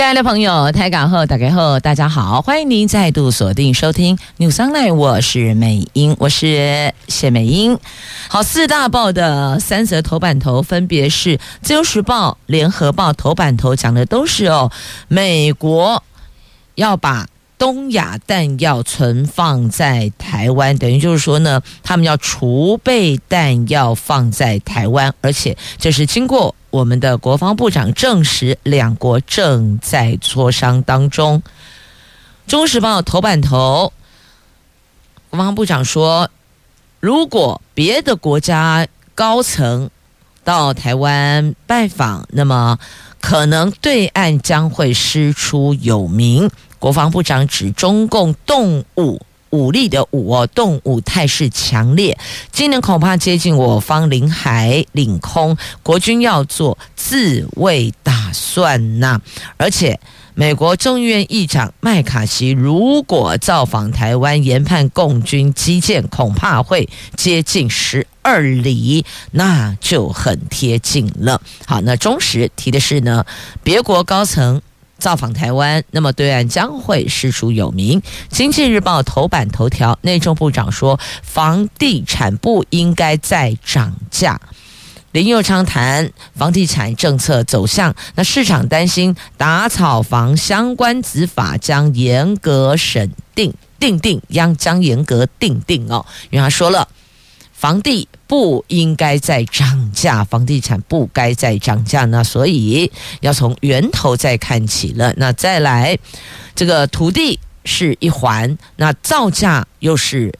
亲爱的朋友，台港后打开后，大家好，欢迎您再度锁定收听 News Online，我是美英，我是谢美英。好，四大报的三则头版头分别是《自由时报》、《联合报》头版头讲的都是哦，美国要把东亚弹药存放在台湾，等于就是说呢，他们要储备弹药放在台湾，而且这是经过。我们的国防部长证实，两国正在磋商当中。《中时报》头版头，国防部长说，如果别的国家高层到台湾拜访，那么可能对岸将会师出有名。国防部长指中共动武。武力的武哦，动武态势强烈，今年恐怕接近我方领海领空，国军要做自卫打算呐。而且，美国众议院议长麦卡锡如果造访台湾，研判共军基建，恐怕会接近十二里，那就很贴近了。好，那中时提的是呢，别国高层。造访台湾，那么对岸将会师出有名。经济日报头版头条，内政部长说，房地产不应该再涨价。林右昌谈房地产政策走向，那市场担心打草房相关执法将严格审定，定定将将严格定定哦，因为他说了。房地不应该再涨价，房地产不该再涨价，那所以要从源头再看起了。那再来，这个土地是一环，那造价又是。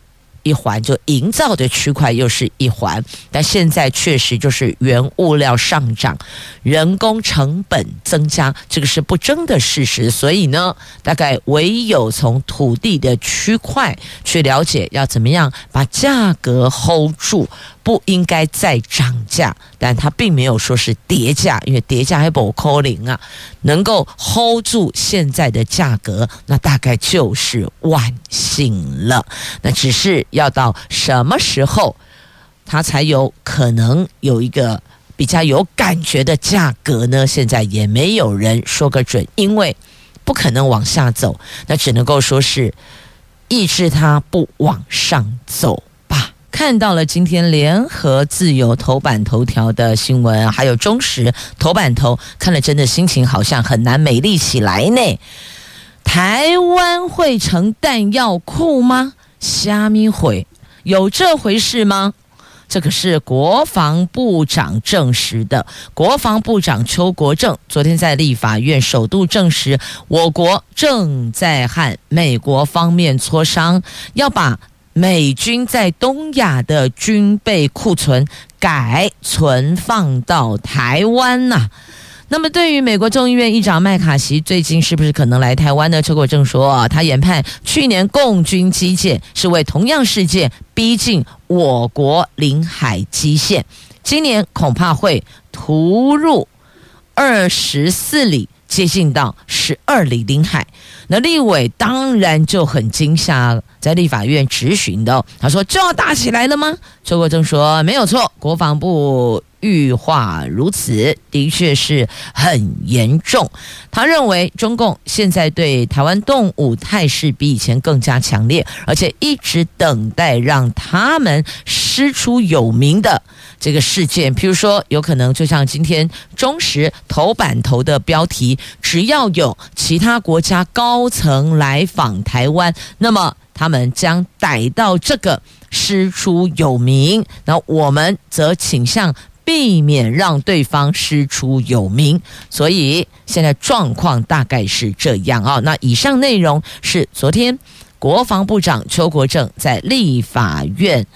一环就营造的区块又是一环，但现在确实就是原物料上涨，人工成本增加，这个是不争的事实。所以呢，大概唯有从土地的区块去了解，要怎么样把价格 hold 住。不应该再涨价，但他并没有说是跌价，因为跌价还不可能啊。能够 hold 住现在的价格，那大概就是万幸了。那只是要到什么时候，他才有可能有一个比较有感觉的价格呢？现在也没有人说个准，因为不可能往下走，那只能够说是抑制它不往上走。看到了今天联合自由头版头条的新闻，还有中时头版头，看了真的心情好像很难美丽起来呢。台湾会成弹药库吗？虾米会有这回事吗？这可是国防部长证实的。国防部长邱国正昨天在立法院首度证实，我国正在和美国方面磋商，要把。美军在东亚的军备库存改存放到台湾呐、那么，对于美国众议院议长麦卡锡最近是不是可能来台湾呢？邱国正说，他研判去年共军基建是为同样事件逼近我国领海基线，今年恐怕会突入二十四里，接近到十二里领海。那立委当然就很惊吓了，在立法院质询的，他说就要打起来了吗？邱国正说没有错，国防部预话如此，的确是很严重。他认为中共现在对台湾动武态势比以前更加强烈，而且一直等待让他们师出有名的。这个事件，譬如说，有可能就像今天中时头版头的标题，只要有其他国家高层来访台湾，那么他们将逮到这个师出有名，那我们则倾向避免让对方师出有名。所以现在状况大概是这样啊。那以上内容是昨天国防部长邱国正在立法院。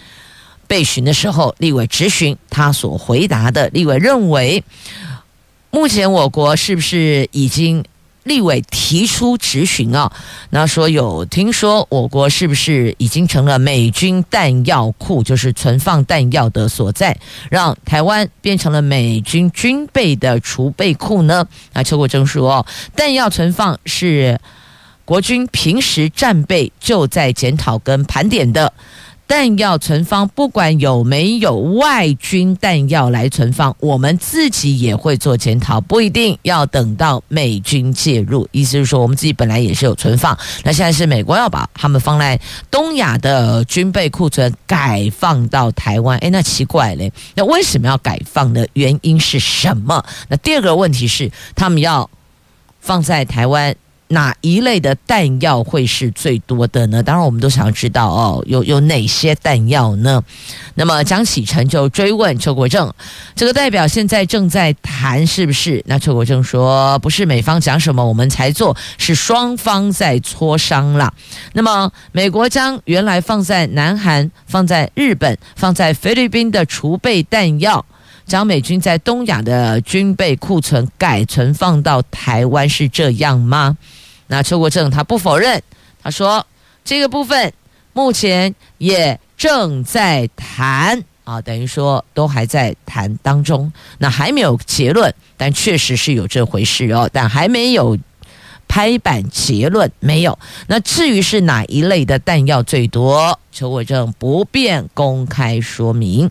被询的时候，立委质询他所回答的，立委认为，目前我国是不是已经立委提出质询啊，那说有听说我国是不是已经成了美军弹药库，就是存放弹药的所在，让台湾变成了美军军备的储备库呢？那邱国正说哦，弹药存放是国军平时战备就在检讨跟盘点的。弹药存放，不管有没有外军弹药来存放，我们自己也会做检讨，不一定要等到美军介入。意思是说，我们自己本来也是有存放，那现在是美国要把他们放在东亚的军备库存改放到台湾。诶，那奇怪嘞，那为什么要改放呢？原因是什么？那第二个问题是，他们要放在台湾。哪一类的弹药会是最多的呢？当然，我们都想要知道哦，有有哪些弹药呢？那么江启臣就追问邱国正，这个代表现在正在谈是不是？那邱国正说，不是美方讲什么我们才做，是双方在磋商啦。那么美国将原来放在南韩、放在日本、放在菲律宾的储备弹药。将美军在东亚的军备库存改存放到台湾是这样吗？那邱国正他不否认，他说这个部分目前也正在谈啊，等于说都还在谈当中，那还没有结论，但确实是有这回事哦，但还没有拍板结论，没有。那至于是哪一类的弹药最多，邱国正不便公开说明。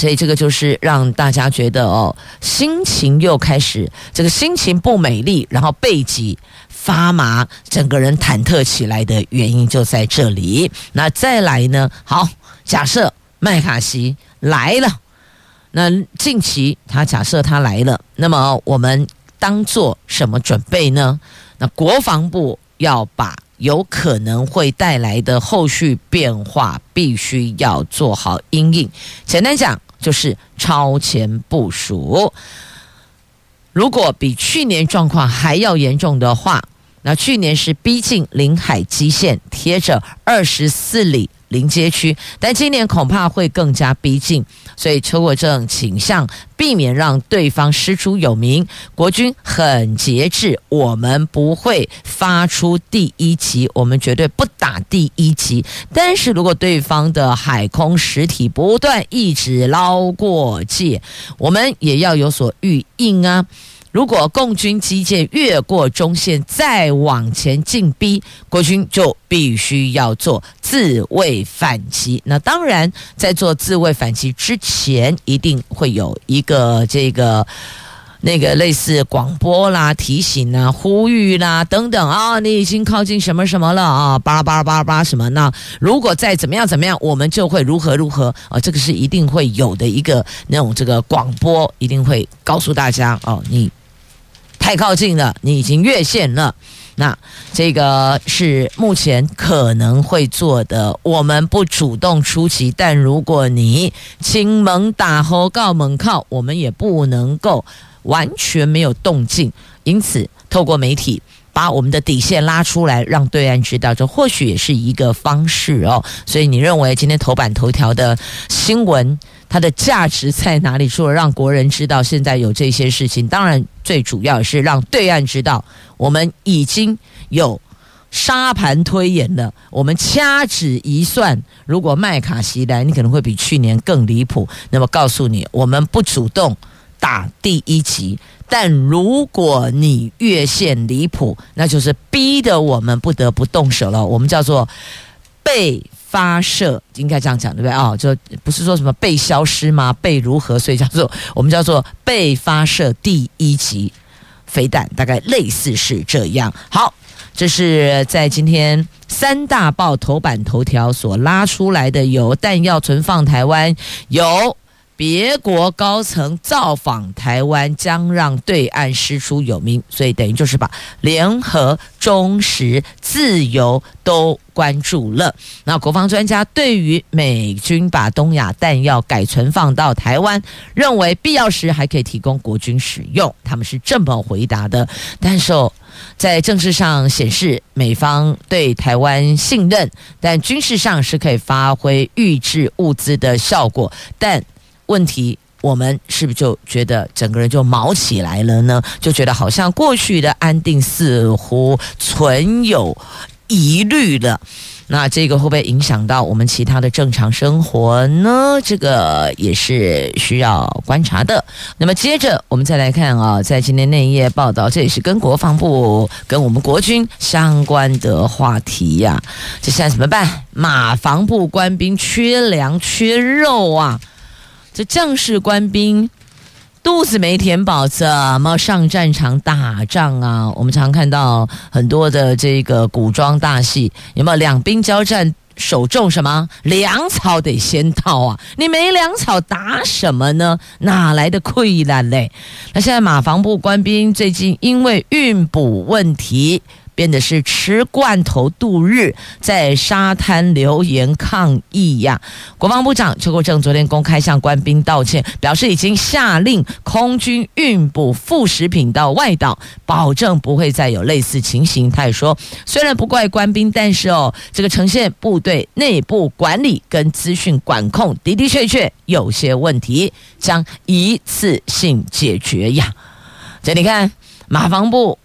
所以这个就是让大家觉得哦，心情又开始这个心情不美丽，然后背脊发麻，整个人忐忑起来的原因就在这里。那再来呢？好，假设麦卡锡来了，那近期他假设他来了，那么我们当做什么准备呢？那国防部要把有可能会带来的后续变化，必须要做好因应。简单讲。就是超前部署。如果比去年状况还要严重的话，那去年是逼近领海基线，贴着二十四里。临街区，但今年恐怕会更加逼近，所以邱国正倾向避免让对方师出有名。国军很节制，我们不会发出第一击，我们绝对不打第一击。但是如果对方的海空实体不断一直捞过界，我们也要有所预应啊。如果共军机舰越过中线再往前进逼，国军就必须要做自卫反击。那当然，在做自卫反击之前，一定会有一个这个那个类似广播啦、提醒啦、呼吁啦等等啊，你已经靠近什么什么了啊，巴拉巴拉巴拉巴拉什么？那如果再怎么样怎么样，我们就会如何如何啊，这个是一定会有的一个那种这个广播，一定会告诉大家哦，你。太靠近了，你已经越线了。那这个是目前可能会做的。我们不主动出击，但如果你亲猛打后告猛靠，我们也不能够完全没有动静。因此，透过媒体把我们的底线拉出来，让对岸知道，这或许也是一个方式哦。所以，你认为今天头版头条的新闻？它的价值在哪里？除了让国人知道现在有这些事情，当然最主要是让对岸知道，我们已经有沙盘推演了。我们掐指一算，如果麦卡锡来，你可能会比去年更离谱。那么告诉你，我们不主动打第一集，但如果你越线离谱，那就是逼得我们不得不动手了。我们叫做被。发射应该这样讲对不对啊？就不是说什么被消失吗？被如何？所以叫做我们叫做被发射第一级飞弹，大概类似是这样。好，这是在今天三大报头版头条所拉出来的，有弹药存放台湾，有。别国高层造访台湾，将让对岸师出有名，所以等于就是把联合、忠实、自由都关注了。那国防专家对于美军把东亚弹药改存放到台湾，认为必要时还可以提供国军使用，他们是这么回答的。但是在政治上显示美方对台湾信任，但军事上是可以发挥预置物资的效果，但。问题我们是不是就觉得整个人就毛起来了呢？就觉得好像过去的安定似乎存有疑虑了。那这个会不会影响到我们其他的正常生活呢？这个也是需要观察的。那么接着我们再来看啊，在今天那一页报道，这也是跟国防部、跟我们国军相关的话题呀、这现在怎么办？马防部官兵缺粮缺肉啊！将士官兵。肚子没填饱，怎么上战场打仗啊？我们常看到很多的这个古装大戏，有没有两兵交战，首重什么？粮草得先到啊！你没粮草打什么呢？哪来的溃烂嘞？那现在马房部官兵最近因为运补问题。变的是吃罐头度日，在沙滩留言抗议呀！国防部长邱国正昨天公开向官兵道歉，表示已经下令空军运补副食品到外岛，保证不会再有类似情形。他也说，虽然不怪官兵，但是哦，这个呈现部队内部管理跟资讯管控的的确确有些问题，将一次性解决呀。这你看，马防部。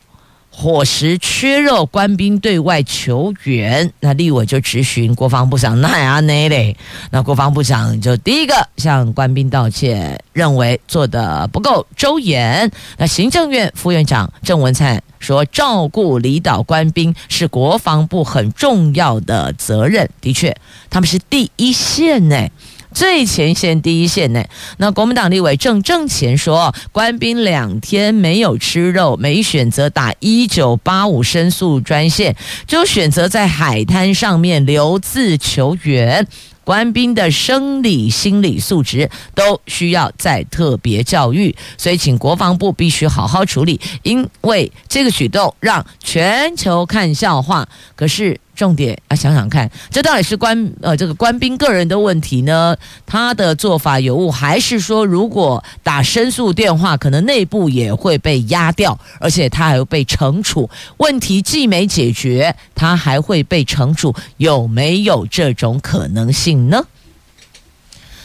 伙食缺肉，官兵对外求援，那立委就质询国防部长奈阿内嘞，那国防部长就第一个向官兵道歉，认为做得不够周延。那行政院副院长郑文灿说，照顾离岛官兵是国防部很重要的责任，的确，他们是第一线呢。最前线第一线呢？那国民党立委郑正前说，官兵两天没有吃肉，没选择打一九八五申诉专线，就选择在海滩上面留字求援。官兵的生理、心理素质都需要再特别教育，所以请国防部必须好好处理，因为这个举动让全球看笑话。可是。重点啊，想想看，这到底是官呃这个官兵个人的问题呢？他的做法有误，还是说如果打申诉电话，可能内部也会被压掉，而且他还会被惩处？问题既没解决，他还会被惩处，有没有这种可能性呢？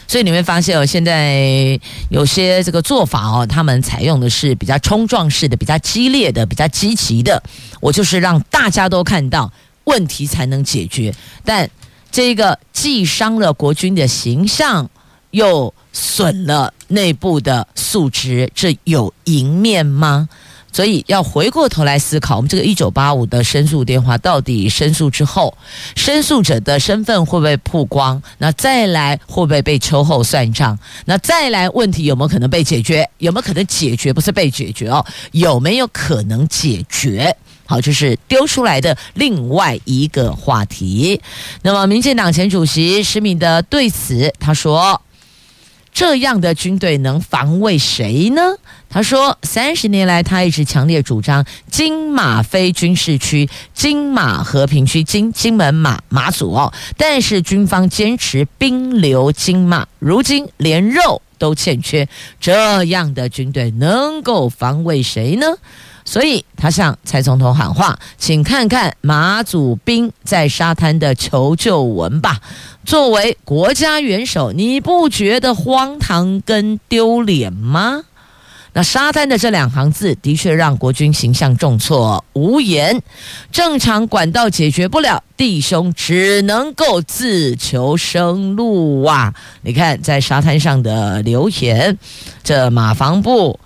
所以你会发现哦，现在有些这个做法哦，他们采用的是比较冲撞式的、比较激烈的、比较积极的。我就是让大家都看到。问题才能解决，但这个既伤了国军的形象，又损了内部的素质，这有赢面吗？所以要回过头来思考，我们这个一九八五的申诉电话，到底申诉之后，申诉者的身份会不会曝光？那再来会不会被秋后算账？那再来问题有没有可能被解决？有没有可能解决？不是被解决哦，有没有可能解决？好，这是丢出来的另外一个话题。那么，民进党前主席施明德对此他说：“这样的军队能防卫谁呢？”他说：“三十年来，他一直强烈主张金马非军事区，金马和平区，金金门马马祖哦。但是军方坚持兵留金马，如今连肉都欠缺，这样的军队能够防卫谁呢？”所以他向蔡总统喊话，请看看马祖兵在沙滩的求救文吧。作为国家元首，你不觉得荒唐跟丢脸吗？那沙滩的这两行字的确让国军形象重挫，无言。正常管道解决不了，弟兄只能够自求生路啊！你看，在沙滩上的留言，这马防部。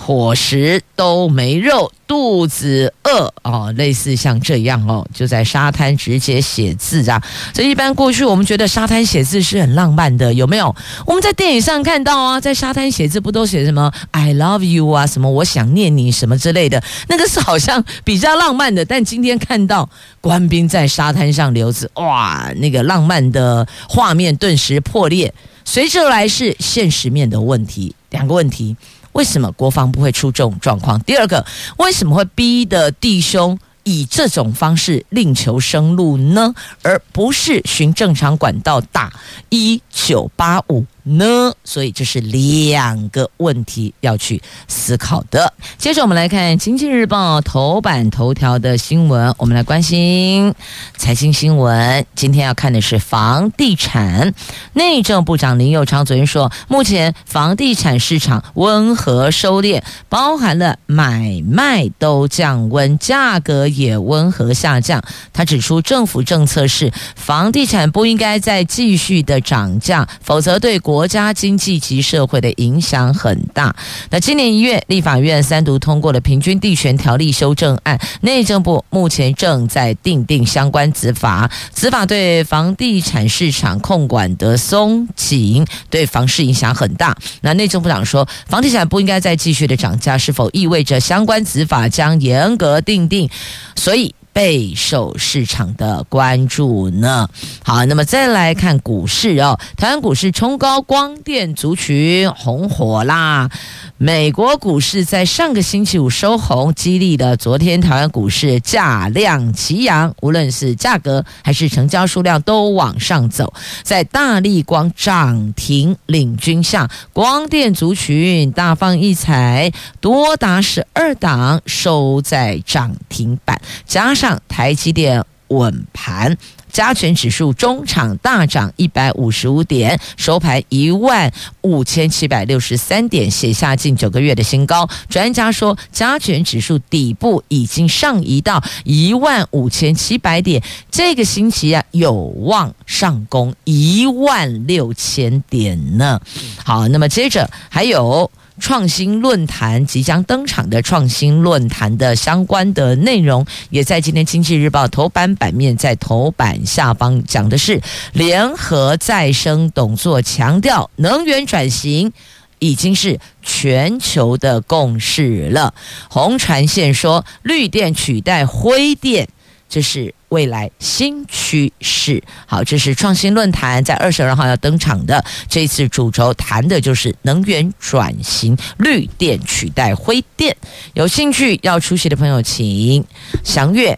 伙食都没肉，肚子饿哦，类似像这样哦，就在沙滩直接写字啊。所以一般过去我们觉得沙滩写字是很浪漫的，有没有？我们在电影上看到啊，在沙滩写字不都写什么 “I love you” 啊，什么我想念你什么之类的，那个是好像比较浪漫的。但今天看到官兵在沙滩上留字，哇，那个浪漫的画面顿时破裂。随之而来是现实面的问题，两个问题。为什么国防不会出这种状况？第二个，为什么会逼的弟兄以这种方式另求生路呢？而不是循正常管道打一九八五呢？所以这是两个问题要去思考的。接着我们来看《经济日报》头版头条的新闻，我们来关心财经新闻。今天要看的是房地产。内政部长林右昌昨天说，目前房地产市场温和收敛，包含了买卖都降温，价格也温和下降。他指出，政府政策是房地产不应该再继续的涨价，否则对国国家经济及社会的影响很大。那今年一月，立法院三读通过了平均地权条例修正案，内政部目前正在订定相关执法，执法对房地产市场控管的松紧，对房市影响很大。那内政部长说，房地产不应该再继续的涨价，是否意味着相关执法将严格订定？所以。备受市场的关注呢。好，那么再来看股市哦，台湾股市冲高，光电族群红火啦。美国股市在上个星期五收红，激励了昨天台湾股市价量齐扬，无论是价格还是成交数量都往上走。在大立光涨停领军下，光电族群大放异彩，多达十二档收在涨停板，加上台积电稳盘。加权指数中场大涨一百五十五点，收盘一万五千七百六十三点，写下近九个月的新高。专家说，加权指数底部已经上移到一万五千七百点，这个星期啊有望上攻一万六千点呢。好，那么接着还有。创新论坛即将登场的创新论坛的相关的内容，也在今天《经济日报》头版版面，在头版下方讲的是联合再生董座强调，能源转型已经是全球的共识了。洪传宪说，绿电取代灰电，这是。未来新趋势，好，这是创新论坛在二十二号要登场的。这次主轴谈的就是能源转型，绿电取代灰电。有兴趣要出席的朋友，请详阅《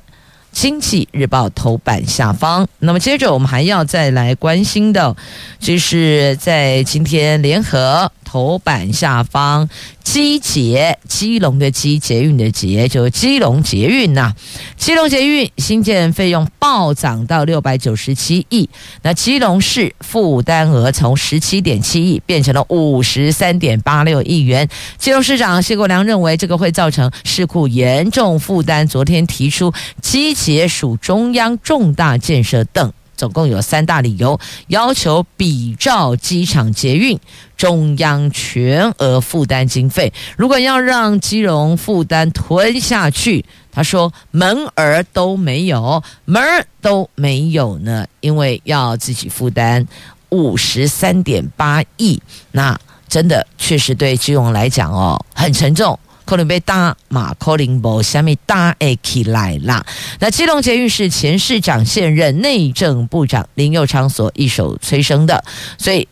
经济日报》头版下方。那么接着我们还要再来关心的，就是在今天联合。头版下方，基捷基隆的基捷运的捷，就是基隆捷运呐、基隆捷运新建费用暴涨到六百九十七亿，那基隆市负担额从十七点七亿变成了五十三点八六亿元。基隆市长谢国梁认为这个会造成市库严重负担，昨天提出基捷属中央重大建设等。总共有三大理由，要求比照机场捷运，中央全额负担经费。如果要让基隆负担吞下去，他说门儿都没有，门儿都没有呢，因为要自己负担五十三点八亿，那真的确实对基隆来讲哦，很沉重。可能被大马可林伯下面大诶起来啦。那基隆捷运是前市长现任内政部长林佑昌所一手催生的，所以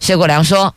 谢国良说，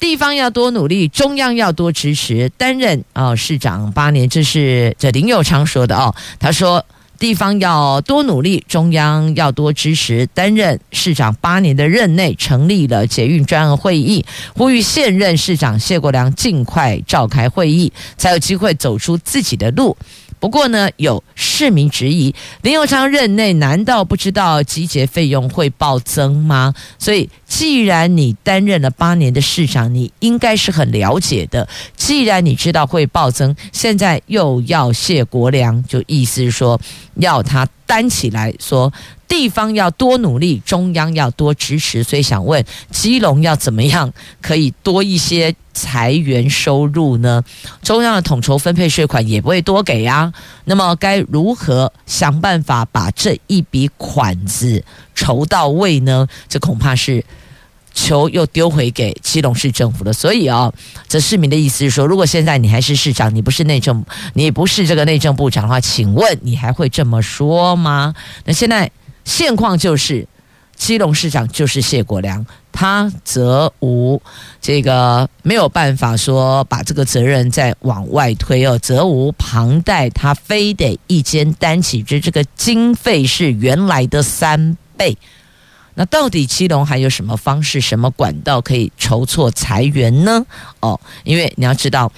地方要多努力，中央要多支持。担任啊、哦、市长八年，这是这林佑昌说的哦，他说。地方要多努力，中央要多支持。担任市长八年的任内，成立了捷运专案会议，呼吁现任市长谢国良尽快召开会议，才有机会走出自己的路。不过呢，有市民质疑林佑昌任内难道不知道集结费用会暴增吗？所以，既然你担任了八年的市长，你应该是很了解的。既然你知道会暴增，现在又要谢国梁，就意思是说要他担起来说。地方要多努力，中央要多支持，所以想问基隆要怎么样可以多一些财源收入呢？中央的统筹分配税款也不会多给呀，那么该如何想办法把这一笔款子筹到位呢？这恐怕是球又丢回给基隆市政府了。所以啊、哦，这市民的意思是说，如果现在你还是市长，你不是内政，你不是这个内政部长的话，请问你还会这么说吗？那现在。现况就是，基隆市长就是谢国梁，他则无这个没有办法说把这个责任再往外推哦，责无旁贷，他非得一肩担起，这这个经费是原来的三倍。那到底基隆还有什么方式、什么管道可以筹措财源呢？哦，因为你要知道，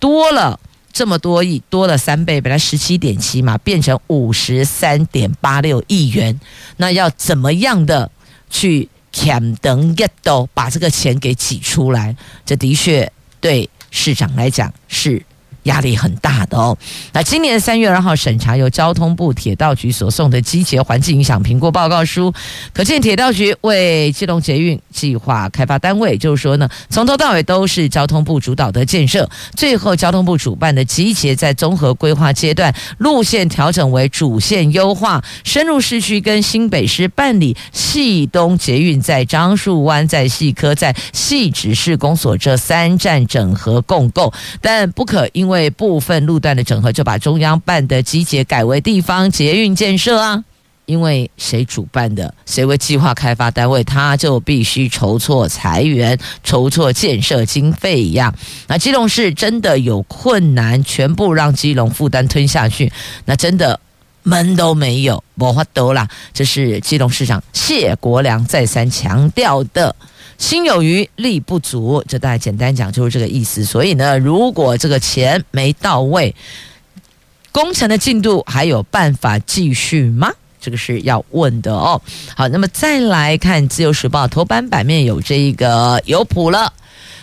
多了这么多亿，多了三倍，本来十七点七嘛，变成五十三点八六亿元，那要怎么样的去砍等 get 到把这个钱给挤出来？这的确对市长来讲是。压力很大的哦。那今年三月二号审查由交通部铁道局所送的机捷环境影响评估报告书，可见铁道局为基隆捷运计划开发单位，就是说呢，从头到尾都是交通部主导的建设。最后交通部主办的机捷在综合规划阶段，路线调整为主线优化，深入市区跟新北市办理系东捷运在樟树湾、在细科、在汐止市公所这三站整合共构，但不可因为为部分路段的整合，就把中央办的集结改为地方捷运建设啊？因为谁主办的，谁为计划开发单位，他就必须筹措财源、筹措建设经费一样。那基隆市真的有困难，全部让基隆负担吞下去，那真的门都没有，没法度啦。这是基隆市长谢国梁再三强调的。心有余力不足，这大概简单讲就是这个意思。所以呢，如果这个钱没到位，工程的进度还有办法继续吗？这个是要问的哦。好，那么再来看《自由时报》头版版面有这一个有谱了。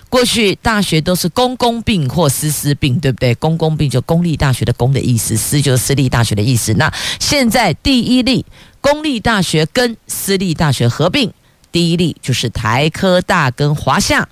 过去大学都是公公并或私私并，对不对？公公并就公立大学的公的意思，私就是私立大学的意思。那现在第一例公立大学跟私立大学合并。第一例就是台科大跟华夏，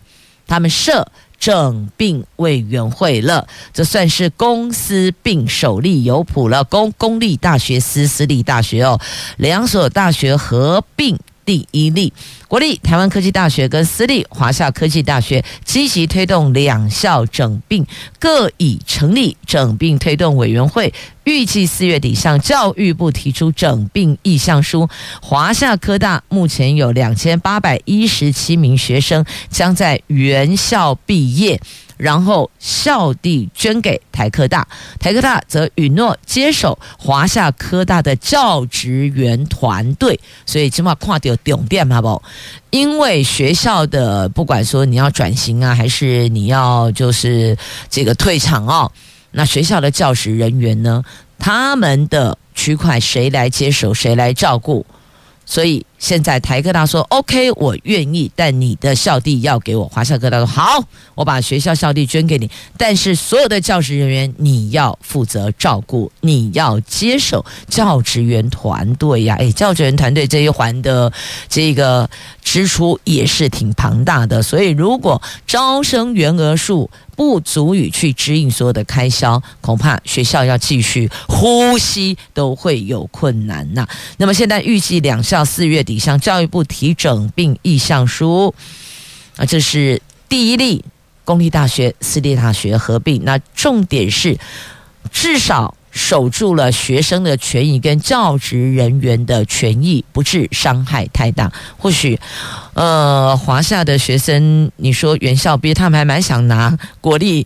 他们设整并委员会了，这算是公司并首例有谱了。公公立大学、私私立大学哦，两所大学合并。第一例，国立台湾科技大学跟私立华夏科技大学积极推动两校整并，各已成立整并推动委员会，预计四月底向教育部提出整并意向书。华夏科大目前有两千八百一十七名学生将在原校毕业。然后校地捐给台科大，台科大则允诺接手华夏科大的教职员团队，所以起码跨掉重点好不？因为学校的不管说你要转型啊，还是你要就是这个退场哦，那学校的教职人员呢，他们的区块谁来接手，谁来照顾？所以现在台科大说 OK，我愿意，但你的校地要给我。华夏科大说好，我把学校校地捐给你，但是所有的教职人员你要负责照顾，你要接手教职员团队呀。诶，教职员团队这一环的这个支出也是挺庞大的，所以如果招生员额数，不足以去支应所有的开销，恐怕学校要继续呼吸都会有困难呐。那么现在预计两校四月底向教育部提整并意向书，啊，这是第一例公立大学、私立大学合并。那重点是至少。守住了学生的权益跟教职人员的权益，不致伤害太大。或许，呃，华夏的学生，你说原校毕业，他们还蛮想拿国立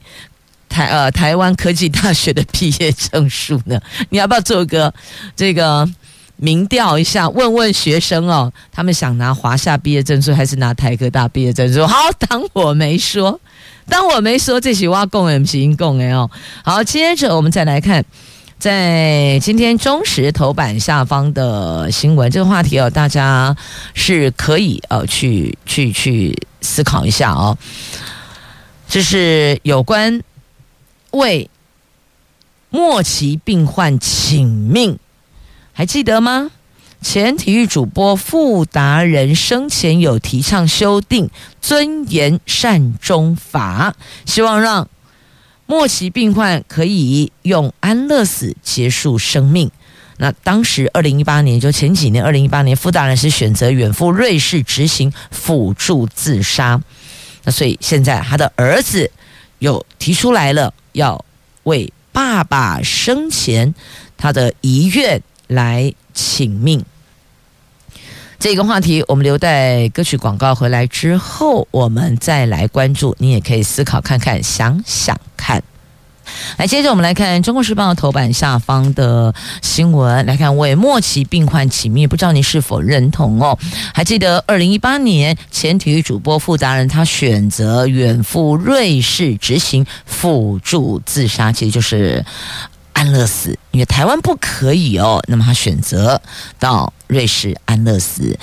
台呃台湾科技大学的毕业证书呢。你要不要做个这个民调一下，问问学生哦，他们想拿华夏毕业证书还是拿台科大毕业证书？好，当我没说，当我没说，这些话讲的不是应讲的哦。好，接着我们再来看。在今天中时头版下方的新闻，这个话题哦，大家是可以呃去去去思考一下哦。这是有关为末期病患请命，还记得吗？前体育主播傅达人生前有提倡修订尊严善终法，希望让。末期病患可以用安乐死结束生命。那当时二零一八年，就前几年，二零一八年，傅大人是选择远赴瑞士执行辅助自杀。那所以现在他的儿子又提出来了，要为爸爸生前他的遗愿来请命。这个话题，我们留待歌曲广告回来之后，我们再来关注。你也可以思考看看，想想看。来，接着我们来看《中国时报》头版下方的新闻，来看为末期病患请命，不知道您是否认同哦？还记得二零一八年前体育主播傅达人，他选择远赴瑞士执行辅助自杀，其实就是安乐死，因为台湾不可以哦。那么他选择到瑞士安乐死。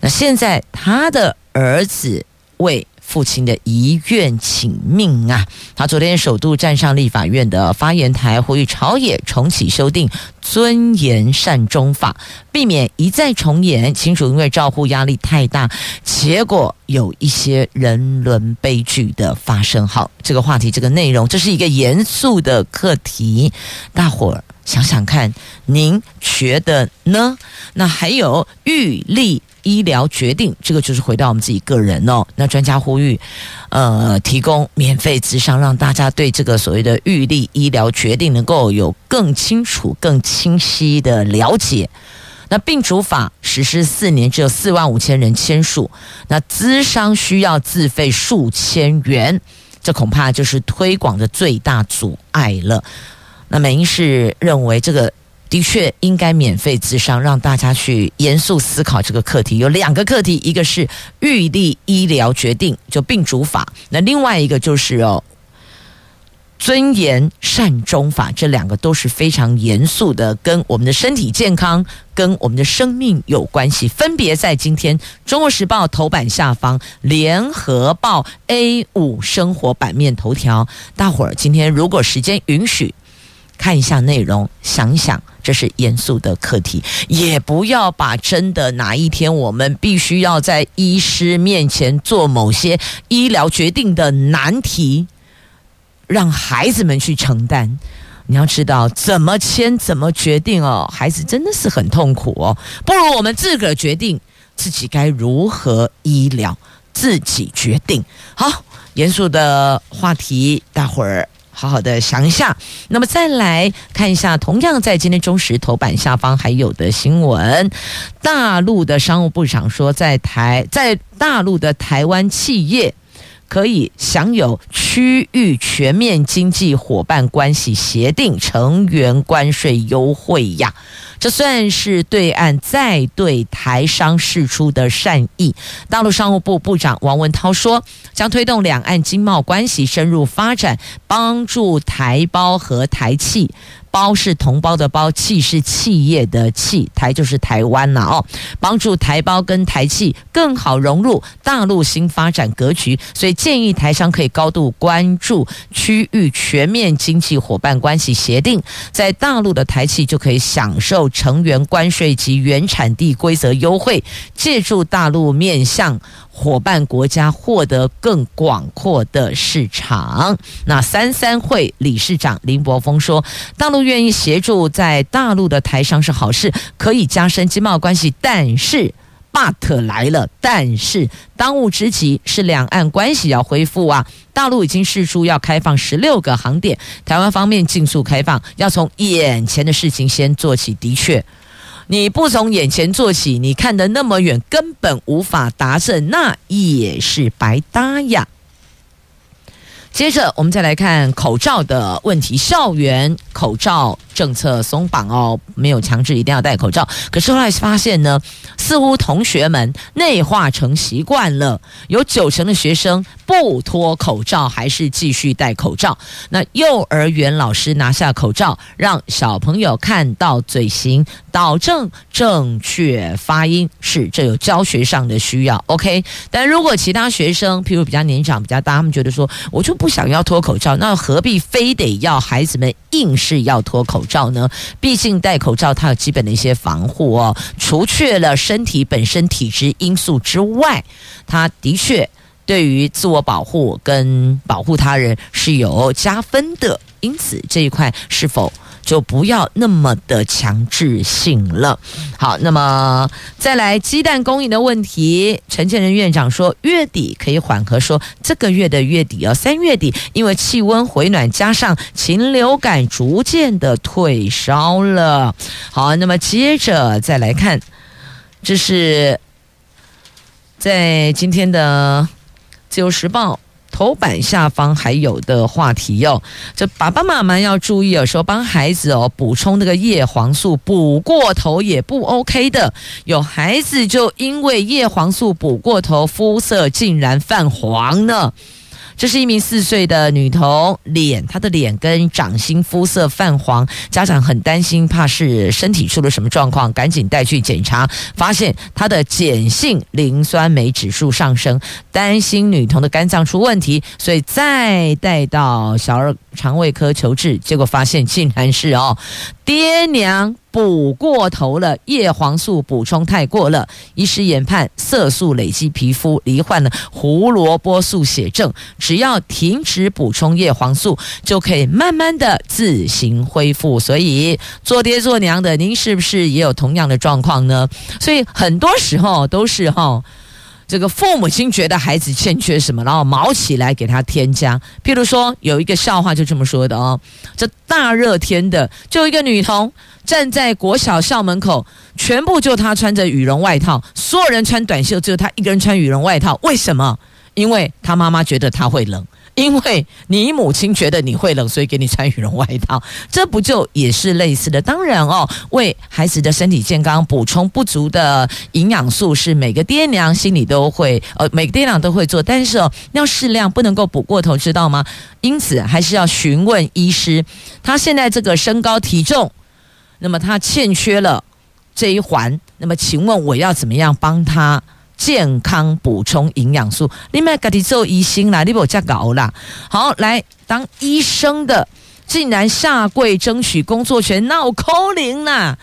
那现在他的儿子为父亲的遗愿请命啊！他昨天首度站上立法院的发言台，呼吁朝野重启修订尊严善终法，避免一再重演。清楚因为照护压力太大，结果有一些人伦悲剧的发生。好，这个话题，这个内容，这是一个严肃的课题，大伙儿想想看，您觉得呢？那还有预立。医疗决定，这个就是回到我们自己个人哦。那专家呼吁，呃，提供免费咨商，让大家对这个所谓的预立医疗决定能够有更清楚、更清晰的了解。那病主法实施四年，只有四万五千人签署，那咨商需要自费数千元，这恐怕就是推广的最大阻碍了。那美英是认为这个。的确应该免费咨商，让大家去严肃思考这个课题。有两个课题，一个是预立医疗决定，就病主法；那另外一个就是哦，尊严善终法。这两个都是非常严肃的，跟我们的身体健康、跟我们的生命有关系。分别在今天《中国时报》头版下方，《联合报》A 五生活版面头条。大伙儿今天如果时间允许。看一下内容，想想这是严肃的课题，也不要把真的哪一天我们必须要在医师面前做某些医疗决定的难题，让孩子们去承担。你要知道怎么签，怎么决定哦，孩子真的是很痛苦哦。不如我们自个儿决定自己该如何医疗，自己决定。好，严肃的话题，大伙儿。好好的想一下，那么再来看一下，同样在今天中时头版下方还有的新闻，大陆的商务部长说，在台在大陆的台湾企业可以享有区域全面经济伙伴关系协定成员关税优惠呀。这算是对岸在对台商释出的善意。大陆商务部部长王文涛说，将推动两岸经贸关系深入发展，帮助台胞和台企。胞是同胞的胞，企是企业的企，台就是台湾了哦。帮助台胞跟台企更好融入大陆新发展格局，所以建议台商可以高度关注区域全面经济伙伴关系协定，在大陆的台企就可以享受成员关税及原产地规则优惠，借助大陆面向。伙伴国家获得更广阔的市场。那三三会理事长林柏峰说：“大陆愿意协助在大陆的台商是好事，可以加深经贸关系。但是，but 来了，但是当务之急是两岸关系要恢复啊！大陆已经试出要开放十六个航点，台湾方面尽速开放，要从眼前的事情先做起。的确。”你不从眼前做起，你看得那么远，根本无法达成，那也是白搭呀。接着，我们再来看口罩的问题，校园口罩。政策松绑哦，没有强制一定要戴口罩。可是后来发现呢，似乎同学们内化成习惯了，有九成的学生不脱口罩，还是继续戴口罩。那幼儿园老师拿下口罩，让小朋友看到嘴型，导正正确发音，是这有教学上的需要。OK，但如果其他学生，譬如比较年长、比较大，他们觉得说，我就不想要脱口罩，那何必非得要孩子们硬是要脱口罩？呢？毕竟戴口罩它有基本的一些防护哦，除去了身体本身体质因素之外，它的确对于自我保护跟保护他人是有加分的。因此这一块是否？就不要那么的强制性了。好，那么再来鸡蛋供应的问题，陈建仁院长说月底可以缓和，说这个月的月底哦，三月底因为气温回暖，加上禽流感逐渐的退烧了。好，那么接着再来看，这是在今天的自由时报。头版下方还有的话题哟、哦，这爸爸妈妈要注意，有时候帮孩子哦补充那个叶黄素补过头也不 OK 的，有孩子就因为叶黄素补过头，肤色竟然泛黄呢。这是一名四岁的女童，脸她的脸跟掌心肤色泛黄，家长很担心，怕是身体出了什么状况，赶紧带去检查，发现她的碱性磷酸酶指数上升，担心女童的肝脏出问题，所以再带到小儿肠胃科求治，结果发现竟然是哦。爹娘补过头了，叶黄素补充太过了，医师研判色素累积皮肤，罹患了胡萝卜素血症。只要停止补充叶黄素，就可以慢慢的自行恢复。所以做爹做娘的，您是不是也有同样的状况呢？所以很多时候都是哈。这个父母亲觉得孩子欠缺什么，然后毛起来给他添加。譬如说，有一个笑话就这么说的哦：这大热天的，就一个女童站在国小校门口，全部就她穿着羽绒外套，所有人穿短袖，只有她一个人穿羽绒外套。为什么？因为她妈妈觉得她会冷。因为你母亲觉得你会冷，所以给你穿羽绒外套，这不就也是类似的？当然哦，为孩子的身体健康补充不足的营养素是每个爹娘心里都会，呃，每个爹娘都会做，但是哦，要适量，不能够补过头，知道吗？因此还是要询问医师，他现在这个身高体重，那么他欠缺了这一环，那么请问我要怎么样帮他？健康补充营养素，你们赶紧做医生啦，你不加搞啦。好，来当医生的竟然下跪争取工作权，闹扣零啦！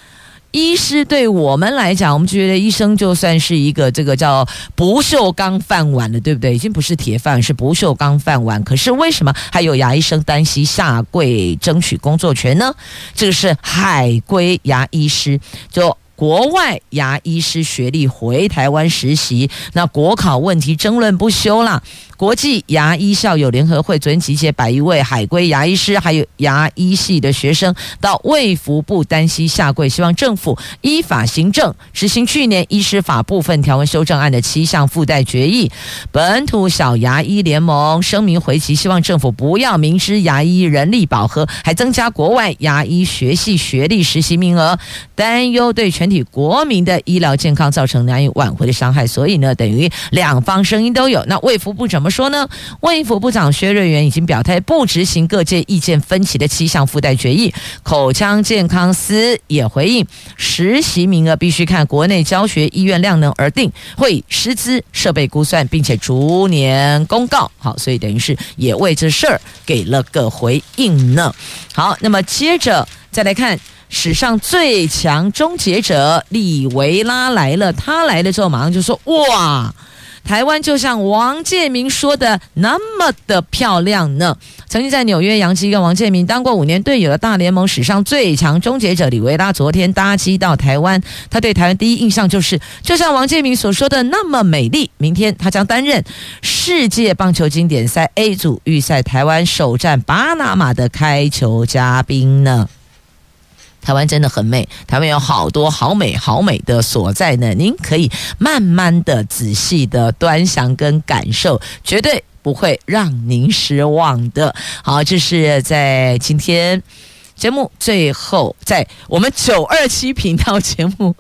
医师对我们来讲，我们觉得医生就算是一个这个叫不锈钢饭碗了，对不对？已经不是铁饭，是不锈钢饭碗。可是为什么还有牙医生担心下跪争取工作权呢？这个是海归牙医师就。国外牙医师学历回台湾实习，那国考问题争论不休啦。国际牙医校友联合会昨天集结百余位海归牙医师，还有牙医系的学生到卫福部单膝下跪，希望政府依法行政执行去年医师法部分条文修正案的七项附带决议。本土小牙医联盟声明回击，希望政府不要明知牙医人力饱和，还增加国外牙医学系学历实习名额，担忧对全全体国民的医疗健康造成难以挽回的伤害。所以呢，等于两方声音都有。那卫福部怎么？怎么说呢？卫福部长薛瑞元已经表态不执行各界意见分歧的七项附带决议。口腔健康司也回应，实习名额必须看国内教学医院量能而定，会以师资设备估算，并且逐年公告。好，所以等于是也为这事儿给了个回应呢。好，那么接着再来看史上最强终结者李维拉来了，他来了之后马上就说：哇！台湾就像王建民说的那么的漂亮呢。曾经在纽约洋基跟王建民当过五年队友的大联盟史上最强终结者李维拉，昨天搭机到台湾。他对台湾第一印象就是，就像王建民所说的那么美丽。明天他将担任世界棒球经典赛 A 组预赛台湾首战巴拿马的开球嘉宾呢。台湾真的很美，台湾有好多好美好美的所在呢。您可以慢慢的、仔细的端详跟感受，绝对不会让您失望的。好，这是在今天节目最后，在我们九二七频道节目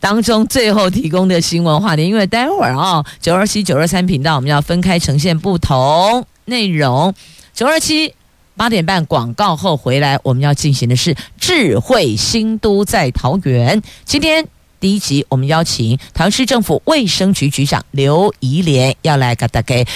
当中最后提供的新闻话题。因为待会儿啊，九二七、九二三频道我们要分开呈现不同内容。九二七。八点半广告后回来，我们要进行的是智慧新都在桃园。今天第一集，我们邀请桃园市政府卫生局局长刘怡莲要来给大家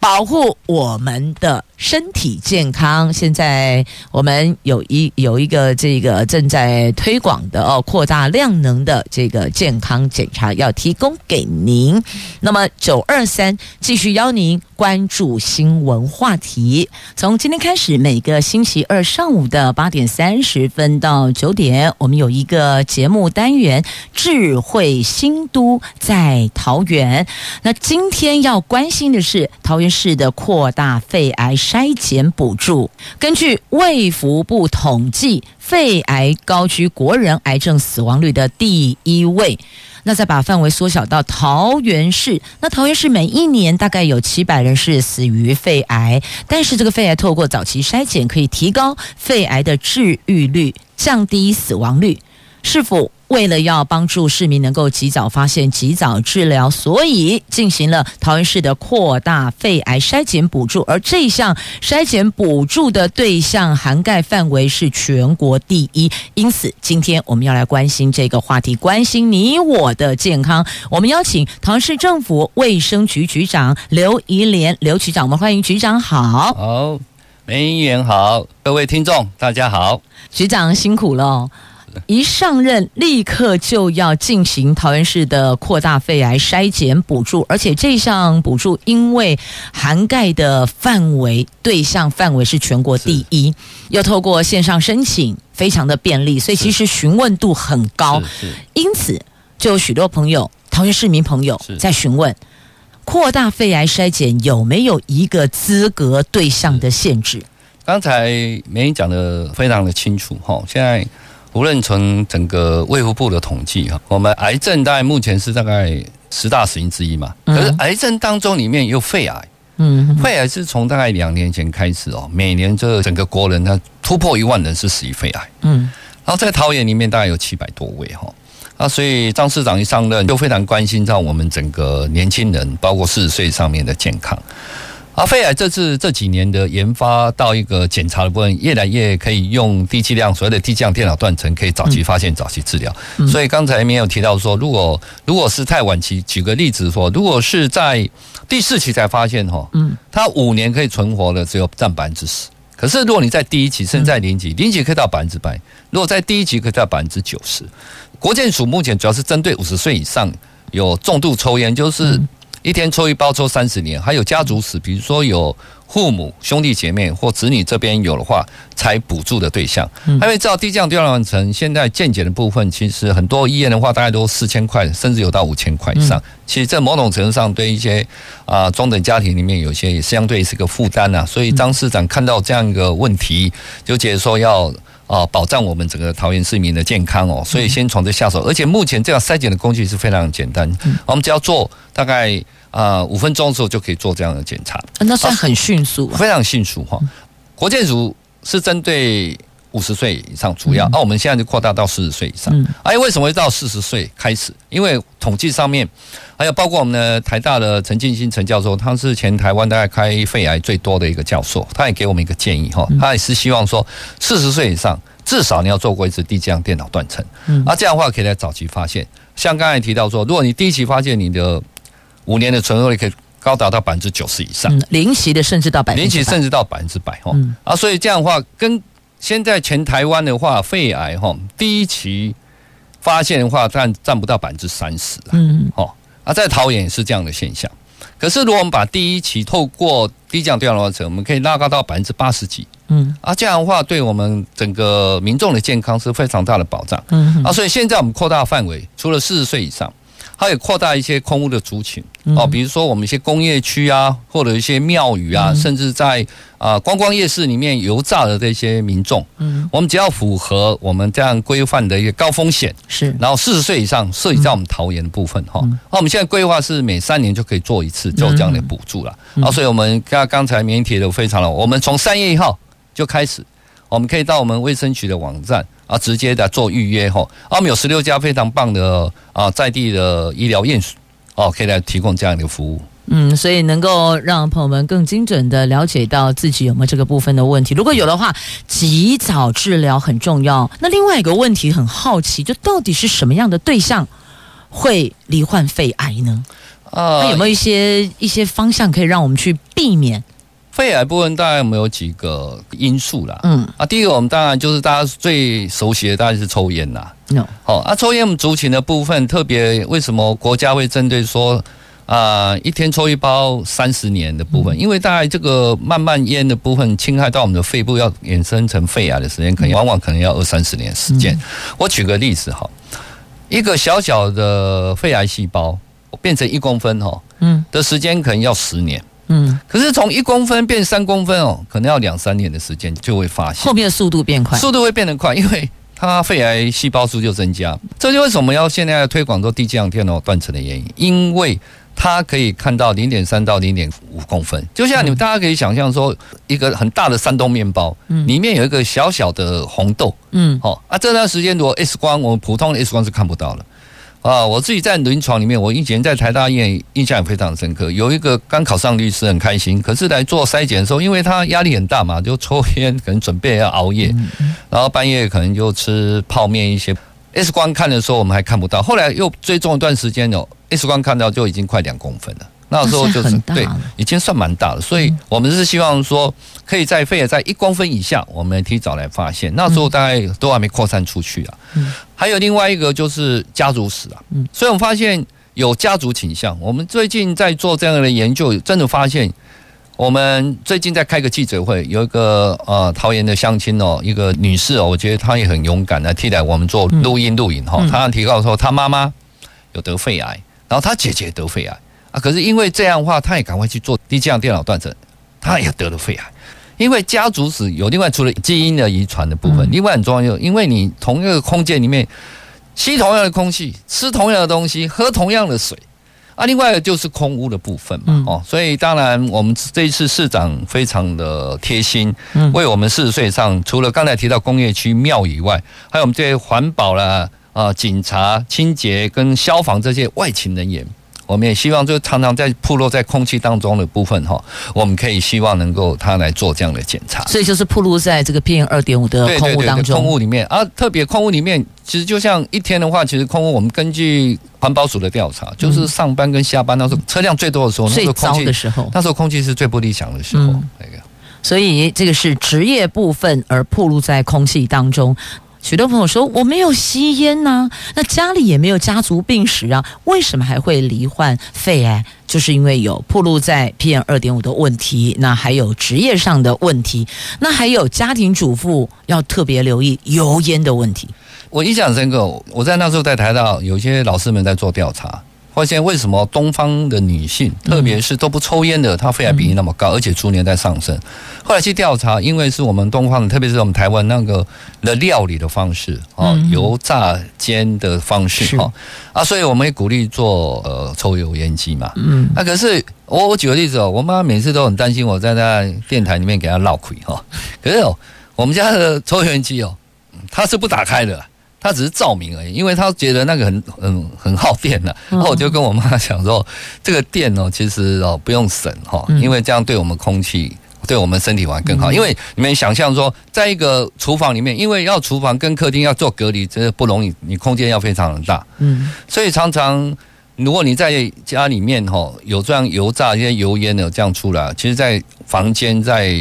保护我们的。身体健康，现在我们有一有一个这个正在推广的哦，扩大量能的这个健康检查要提供给您。那么九二三继续邀您关注新闻话题。从今天开始，每个星期二上午的八点三十分到九点，我们有一个节目单元“智慧新都在桃园”。那今天要关心的是桃园市的扩大肺癌筛检补助，根据卫福部统计。肺癌高居国人癌症死亡率的第一位。那再把范围缩小到桃园市，那桃园市每一年大概有七百人是死于肺癌，但是这个肺癌透过早期筛检可以提高肺癌的治愈率，降低死亡率，是否？为了要帮助市民能够及早发现、及早治疗，所以进行了桃园市的扩大肺癌筛检补助。而这项筛检补助的对象涵盖范围是全国第一，因此今天我们要来关心这个话题，关心你我的健康。我们邀请桃园市政府卫生局局长刘怡莲刘局长，我们欢迎局长好。好，梅英员好，各位听众大家好，局长辛苦了。一上任，立刻就要进行桃园市的扩大肺癌筛检补助，而且这项补助因为涵盖的范围对象范围是全国第一，又透过线上申请，非常的便利，所以其实询问度很高。因此，就有许多朋友，桃园市民朋友在询问，扩大肺癌筛检有没有一个资格对象的限制？刚才梅英讲的非常的清楚哈，现在。无论从整个卫福部的统计哈，我们癌症大概目前是大概十大死因之一嘛。可是癌症当中里面有肺癌，嗯，肺癌是从大概两年前开始哦，每年这整个国人他突破一万人是死于肺癌，嗯，然后在桃园里面大概有七百多位哈，啊，所以张市长一上任就非常关心到我们整个年轻人，包括四十岁上面的健康。而肺癌这次这几年的研发到一个检查的部分，越来越可以用低剂量所谓的低剂量电脑断层，可以早期发现、早期治疗。所以刚才没有提到说，如果如果是太晚期，举个例子说，如果是在第四期才发现哈，嗯，它五年可以存活的只有占百分之十。可是如果你在第一期，甚至在零期，零期可以到百分之百；如果在第一期，可以到百分之九十。国健署目前主要是针对五十岁以上有重度抽烟，就是。一天抽一包抽三十年，还有家族史，比如说有父母、兄弟姐妹或子女这边有的话，才补助的对象。因为照低剂量电脑断层，现在健检的部分，其实很多医院的话，大概都四千块，甚至有到五千块以上。其实，在某种程度上，对一些啊中等家庭里面，有些也相对是个负担呐。所以张市长看到这样一个问题，就觉得说要。啊，保障我们整个桃园市民的健康哦，所以先从这下手。而且目前这样筛检的工具是非常简单，我们只要做大概啊五分钟的时候就可以做这样的检查，那算很迅速，非常迅速哈。国健署是针对五十岁以上主要，那我们现在就扩大到四十岁以上。哎，为什么会到四十岁开始？因为统计上面。还有包括我们的台大的陈进兴陈教授，他是前台湾大概开肺癌最多的一个教授，他也给我们一个建议哈，他也是希望说四十岁以上至少你要做过一次低剂量电脑断层，啊这样的话可以在早期发现。像刚才提到说，如果你第一期发现你的五年的存活率可以高达到百分之九十以上，零期的甚至到百分之百，零期甚至到百分之百哈，啊所以这样的话跟现在全台湾的话肺癌哈第一期发现的话占占不到百分之三十嗯。哦。啊，在桃园也是这样的现象，可是如果我们把第一期透过低剂量电脑断层，我们可以拉高到百分之八十几，嗯，啊，这样的话对我们整个民众的健康是非常大的保障，嗯，啊，所以现在我们扩大范围，除了四十岁以上。它也扩大一些空屋的族群。哦，比如说我们一些工业区啊，或者一些庙宇啊，甚至在啊观光夜市里面油炸的这些民众，嗯，我们只要符合我们这样规范的一个高风险是，然后四十岁以上涉及在我们桃园的部分哈，那我们现在规划是每三年就可以做一次，就这样的补助了啊，所以我们刚刚才媒体都非常了，我们从三月一号就开始，我们可以到我们卫生局的网站。啊，直接的做预约哈，啊，我们有十六家非常棒的啊在地的医疗院所，哦，可以来提供这样的服务。嗯，所以能够让朋友们更精准的了解到自己有没有这个部分的问题，如果有的话，及早治疗很重要。那另外一个问题很好奇，就到底是什么样的对象会罹患肺癌呢？啊，那有没有一些一些方向可以让我们去避免？肺癌部分大概我们有几个因素啦，嗯啊，第一个我们当然就是大家最熟悉的，当然是抽烟啦。好啊，抽烟我们族群的部分，特别为什么国家会针对说啊，一天抽一包三十年的部分？因为大概这个慢慢烟的部分侵害到我们的肺部，要衍生成肺癌的时间，可能往往可能要二三十年时间。我举个例子哈，一个小小的肺癌细胞变成一公分哈，嗯，的时间可能要十年。嗯，可是从一公分变三公分哦，可能要两三年的时间就会发现，后面的速度变快，速度会变得快，因为它肺癌细胞数就增加。这就为什么要现在要推广做低剂量电脑断层的原因，因为。它可以看到零点三到零点五公分，就像你们大家可以想象说，一个很大的山东面包，嗯，里面有一个小小的红豆，嗯，好啊，这段时间如果 X 光，我们普通的 X 光是看不到了啊。我自己在临床里面，我以前在台大医院印象也非常深刻，有一个刚考上律师很开心，可是来做筛检的时候，因为他压力很大嘛，就抽烟，可能准备要熬夜，然后半夜可能就吃泡面一些。X 光看的时候我们还看不到，后来又追踪一段时间哦，X 光看到就已经快两公分了。那时候就是对，已经算蛮大了。所以我们是希望说，可以在肺癌在一公分以下，我们提早来发现。那时候大概都还没扩散出去啊。还有另外一个就是家族史啊。所以我们发现有家族倾向。我们最近在做这样的研究，真的发现。我们最近在开个记者会，有一个呃桃园的乡亲哦，一个女士哦，我觉得她也很勇敢的替代我们做录音录影哈。她提到说，她妈妈有得肺癌，然后她姐姐得肺癌啊，可是因为这样的话，他也赶快去做低剂量电脑断层，他也得了肺癌。因为家族史有另外除了基因的遗传的部分，另外很重要，因为你同一个空间里面吸同样的空气，吃同样的东西，喝同样的水。啊，另外就是空污的部分嘛，哦，所以当然我们这一次市长非常的贴心，为我们四十岁以上，除了刚才提到工业区庙以外，还有我们这些环保啦、啊警察、清洁跟消防这些外勤人员。我们也希望，就常常在暴露在空气当中的部分哈，我们可以希望能够它来做这样的检查。所以就是暴露在这个 PM 二点五的空污当中，空污里面啊，特别空污里面，其实就像一天的话，其实空污我们根据环保署的调查，就是上班跟下班那时候车辆最多的时候，最糟的时候，那时候空气是最不理想的时候。那个，所以这个是职业部分而暴露在空气当中。许多朋友说我没有吸烟呐、那家里也没有家族病史啊，为什么还会罹患肺癌？就是因为有暴露在 PM 二点五的问题，那还有职业上的问题，那还有家庭主妇要特别留意油烟的问题。我印象深刻，我在那时候在台大，有些老师们在做调查。发现为什么东方的女性，特别是都不抽烟的，她肺癌比例那么高，而且逐年在上升。后来去调查，因为是我们东方，特别是我们台湾那个的料理的方式啊，油炸煎的方式哈啊，所以我们也鼓励做呃抽油烟机嘛。嗯，那可是我我举个例子哦，我妈每次都很担心我在那电台里面给她唠亏哈。可是哦，我们家的抽油烟机哦，它是不打开的。他只是照明而已，因为他觉得那个很很 很耗电的。然后我就跟我妈讲说，这个电哦，其实哦不用省哈，因为这样对我们空气、对我们身体还更好。因为你们想象说，在一个厨房里面，因为要厨房跟客厅要做隔离，真的不容易，你空间要非常的大。嗯，所以常常如果你在家里面哈有这样油炸一些油烟的这样出来，其实，在房间在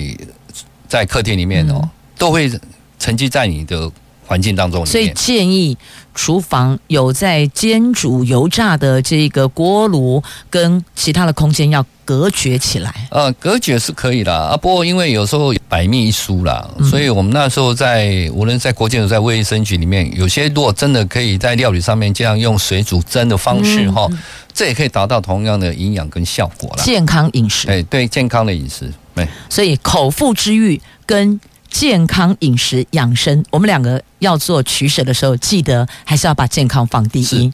在客厅里面哦，都会沉积在你的。环境当中，所以建议厨房有在煎煮油炸的这个锅炉跟其他的空间要隔绝起来。呃，隔绝是可以的啊，不过因为有时候百密一疏啦，所以我们那时候在无论在国健署在卫生局里面，有些如果真的可以在料理上面这样用水煮蒸的方式哈，这也可以达到同样的营养跟效果啦。健康饮食，哎对，健康的饮食，对。所以口腹之欲跟。健康饮食养生，我们两个要做取舍的时候，记得还是要把健康放第一。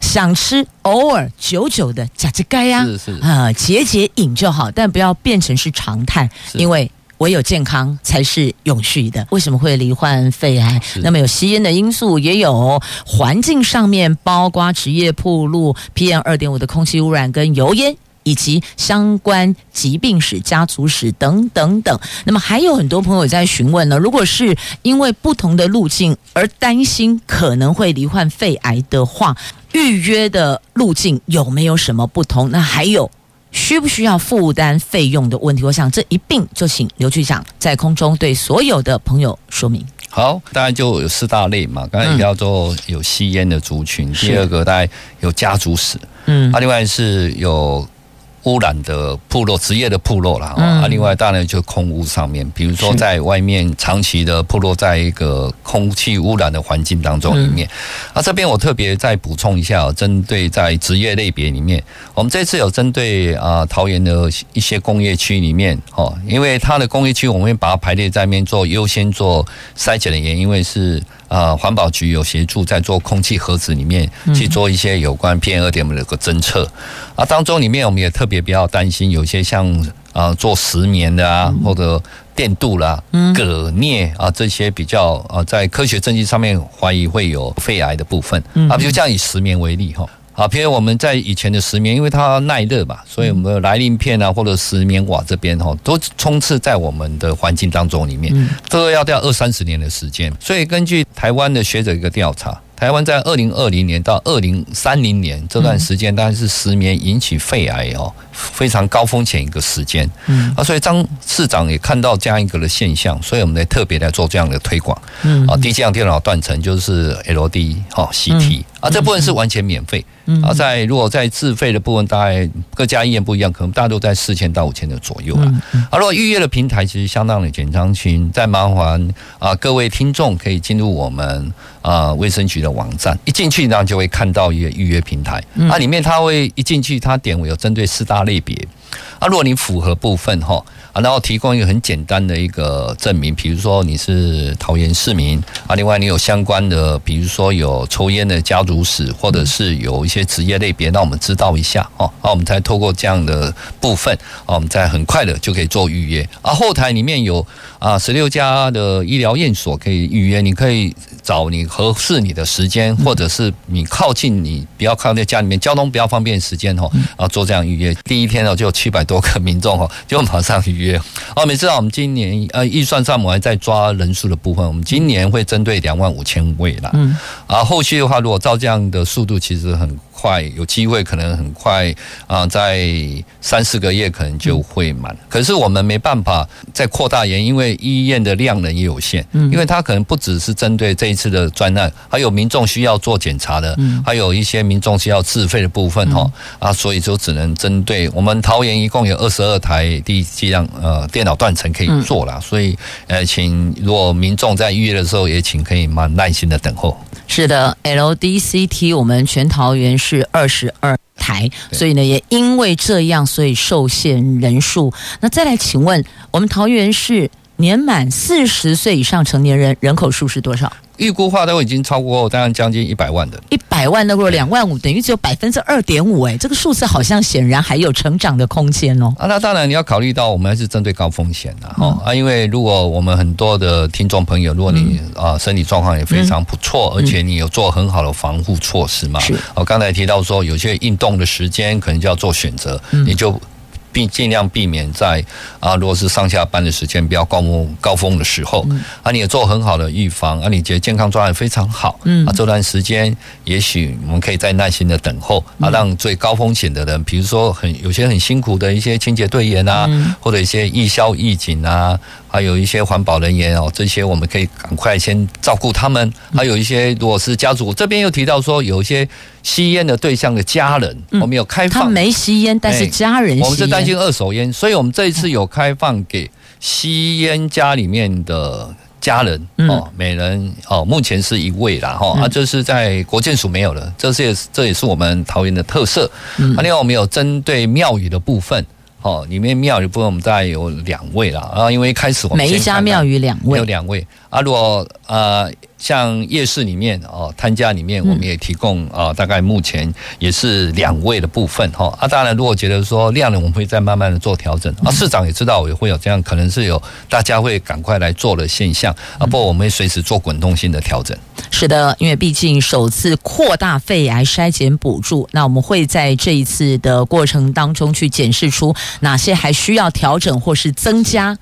想吃偶尔久久的假鸡该呀，是是啊，解解瘾就好，但不要变成是常态，因为唯有健康才是永续的。为什么会罹患肺癌？那么有吸烟的因素，也有环境上面，包括职业铺路 PM 二点五的空气污染跟油烟。以及相关疾病史、家族史等等等。那么还有很多朋友在询问呢，如果是因为不同的路径而担心可能会罹患肺癌的话，预约的路径有没有什么不同？那还有需不需要负担费用的问题？我想这一并就请刘局长在空中对所有的朋友说明。好，当然就有四大类嘛。刚才叫做有吸烟的族群，嗯、第二个大概有家族史，嗯，啊，另外是有。污染的暴露，职业的暴露啦。嗯、啊，另外当然就空污上面，比如说在外面长期的暴露在一个空气污染的环境当中里面。嗯、啊，这边我特别再补充一下，针对在职业类别里面，我们这次有针对啊桃园的一些工业区里面哦，因为它的工业区我们会把它排列在面做优先做筛检的原因，因为是。啊，环保局有协助在做空气盒子里面去做一些有关 PM 二点五的一个侦测。啊，当中里面我们也特别比较担心，有些像啊做石棉的啊，或者电镀啦、铬镍啊这些比较啊在科学证据上面怀疑会有肺癌的部分啊，比如这样以石棉为例哈。好，譬如我们在以前的石棉，因为它耐热嘛，所以我们的来鳞片啊，或者石棉瓦这边哈，都充斥在我们的环境当中里面，都要掉二三十年的时间。所以根据台湾的学者一个调查，台湾在二零二零年到二零三零年这段时间，当然是石棉引起肺癌哦非常高风险一个时间。嗯，啊，所以张市长也看到这样一个的现象，所以我们来特别来做这样的推广。嗯，啊，低剂量电脑断层就是 LD 哈 CT 啊，这部分是完全免费。嗯。啊，在如果在自费的部分，大概各家医院不一样，可能大家都在四千到五千的左右啊。啊，如果预约的平台其实相当的简单，请再麻烦啊各位听众可以进入我们啊卫生局的网站，一进去呢就会看到一个预约平台，啊里面它会一进去它点我有针对四大类别，啊如果你符合部分哈。啊，然后提供一个很简单的一个证明，比如说你是桃园市民啊，另外你有相关的，比如说有抽烟的家族史，或者是有一些职业类别，让我们知道一下哦，那我们才透过这样的部分，啊，我们再很快的就可以做预约。啊，后台里面有啊十六家的医疗院所可以预约，你可以找你合适你的时间，或者是你靠近你不要靠在家里面交通比较方便的时间哦，啊做这样预约。第一天呢就有七百多个民众哦，就马上预约。哦，每次啊，我们今年呃预算上我们还在抓人数的部分，我们今年会针对两万五千位啦。嗯，啊，后续的话，如果照这样的速度，其实很。快有机会，可能很快啊，在三四个月可能就会满。可是我们没办法再扩大研，因为医院的量能也有限。嗯，因为它可能不只是针对这一次的专案，还有民众需要做检查的，还有一些民众需要自费的部分哈啊，所以就只能针对我们桃园一共有二十二台低剂量呃电脑断层可以做了，所以呃，请如果民众在预约的时候也请可以蛮耐心的等候。是的，LDCT 我们全桃园是二十二台，所以呢，也因为这样，所以受限人数。那再来请问，我们桃园市年满四十岁以上成年人人口数是多少？预估话都已经超过，当然将近一百万的，一百万那如果两万五，等于只有百分之二点五，哎，这个数字好像显然还有成长的空间哦。啊，那当然你要考虑到，我们还是针对高风险的哈啊，因为如果我们很多的听众朋友，如果你啊身体状况也非常不错，而且你有做很好的防护措施嘛，是。我刚才提到说，有些运动的时间可能就要做选择，你就。并尽量避免在啊，如果是上下班的时间比较高峰高峰的时候，啊，你也做很好的预防，啊，你觉得健康状态非常好，嗯，啊，这段时间也许我们可以再耐心的等候，啊，让最高风险的人，比如说很有些很辛苦的一些清洁队员啊，或者一些义消义警啊。还有一些环保人员哦，这些我们可以赶快先照顾他们。还有一些如果是家族，这边又提到说有一些吸烟的对象的家人，我们有开放。他没吸烟，但是家人吸烟。我们是担心二手烟，所以我们这一次有开放给吸烟家里面的家人哦，每人哦，目前是一位啦哈，啊，这是在国建署没有了，这是这也是我们桃园的特色。啊，另外我们有针对庙宇的部分。哦，里面庙宇部分我们大概有两位了，啊，因为一开始我们每一家庙宇两位，有两位啊，如果呃。像夜市里面哦，摊家里面，我们也提供啊，大概目前也是两位的部分哈。啊，当然，如果觉得说量呢，我们会再慢慢的做调整。啊，市长也知道也会有这样，可能是有大家会赶快来做的现象啊。不过我们会随时做滚动性的调整。是的，因为毕竟首次扩大肺癌筛检补助，那我们会在这一次的过程当中去检视出哪些还需要调整或是增加。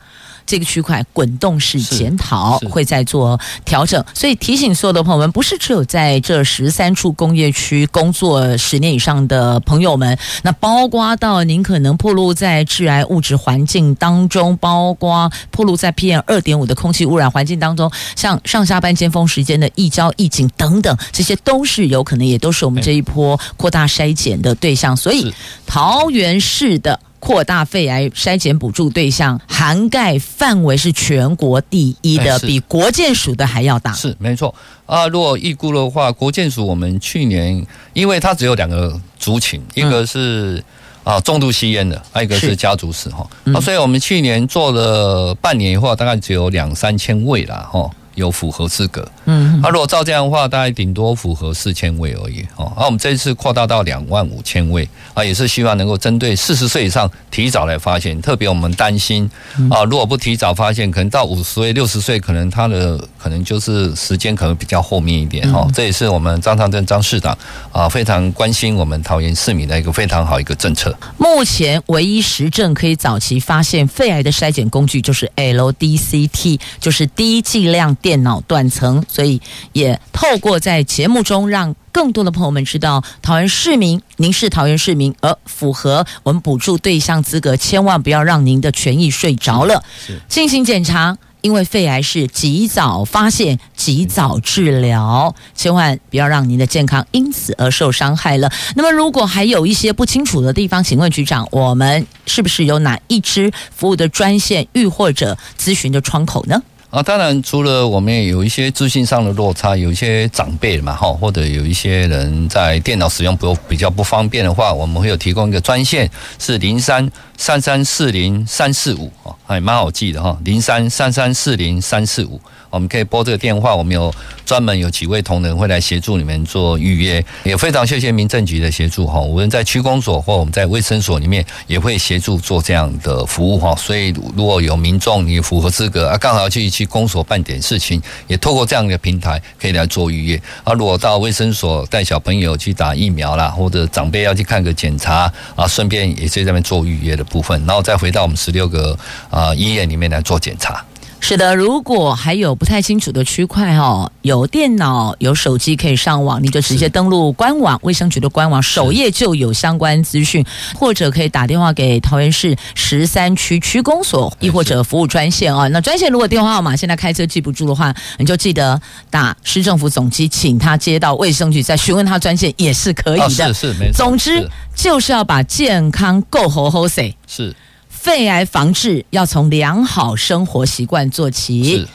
这个区块滚动式检讨，会再做调整。所以提醒所有的朋友们，不是只有在这十三处工业区工作十年以上的朋友们，那包括到您可能暴露在致癌物质环境当中，包括暴露在 PM 二点五的空气污染环境当中，像上下班尖峰时间的一交一警等等，这些都是有可能，也都是我们这一波扩大筛检的对象。所以桃园市的。扩大肺癌筛检补助对象涵盖范围是全国第一的，比国健署的还要大。是没错。啊，如果预估的话，国健署我们去年，因为它只有两个族群，一个是啊重度吸烟的，还有一个是。家族史哈，啊，所以我们去年做了半年以后，大概只有两三千位了哈。有符合资格，嗯，那、啊、如果照这样的话，大概顶多符合四千位而已，哦，那、啊、我们这一次扩大到两万五千位，啊，也是希望能够针对四十岁以上提早来发现，特别我们担心，啊，如果不提早发现，可能到五十岁、六十岁，可能他的可能就是时间可能比较后面一点，哈、嗯，这也是我们张长征张市长啊非常关心我们桃园市民的一个非常好一个政策。目前唯一实证可以早期发现肺癌的筛检工具就是 LDCT，就是低剂量。电脑断层，所以也透过在节目中让更多的朋友们知道，桃园市民，您是桃园市民，而符合我们补助对象资格，千万不要让您的权益睡着了。进行检查，因为肺癌是及早发现、及早治疗，千万不要让您的健康因此而受伤害了。那么，如果还有一些不清楚的地方，请问局长，我们是不是有哪一支服务的专线，亦或者咨询的窗口呢？啊，当然，除了我们有一些资讯上的落差，有一些长辈嘛，哈，或者有一些人在电脑使用不比较不方便的话，我们会有提供一个专线，是零三三三四零三四五，哦，还蛮好记的哈，零三三三四零三四五。我们可以拨这个电话，我们有专门有几位同仁会来协助你们做预约，也非常谢谢民政局的协助哈。无论在区公所或我们在卫生所里面，也会协助做这样的服务哈。所以如果有民众你符合资格啊，刚好要去去公所办点事情，也透过这样的平台可以来做预约啊。如果到卫生所带小朋友去打疫苗啦，或者长辈要去看个检查啊，顺便也是在那边做预约的部分，然后再回到我们十六个啊医院里面来做检查。是的，如果还有不太清楚的区块哦，有电脑、有手机可以上网，你就直接登录官网，卫生局的官网首页就有相关资讯，或者可以打电话给桃园市十三区区公所，亦或者服务专线啊。那专线如果电话号码现在开车记不住的话，你就记得打市政府总机，请他接到卫生局，再询问他专线也是可以的。是是没错。总之就是要把健康够好好噻。是。肺癌防治要从良好生活习惯做起。是，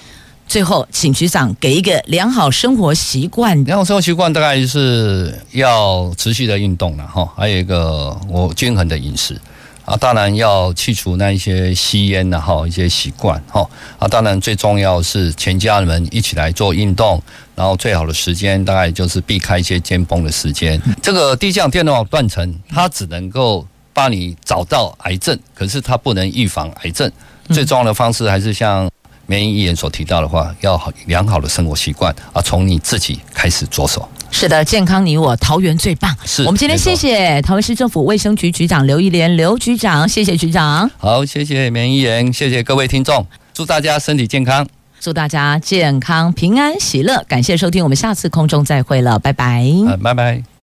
最后请局长给一个良好生活习惯。良好生活习惯大概是要持续的运动了哈，还有一个我均衡的饮食啊，当然要去除那一些吸烟的哈一些习惯哈啊，当然最重要是全家人们一起来做运动，然后最好的时间大概就是避开一些尖峰的时间。这个低降电脑断层，它只能够。帮你找到癌症，可是它不能预防癌症。最重要的方式还是像绵英议员所提到的话，要好良好的生活习惯啊，从你自己开始着手。是的，健康你我，桃园最棒。是我们今天谢谢桃园市政府卫生局局长刘一莲刘局长，谢谢局长。好，谢谢绵英议员，谢谢各位听众，祝大家身体健康，祝大家健康平安喜乐。感谢收听，我们下次空中再会了，拜拜。拜拜。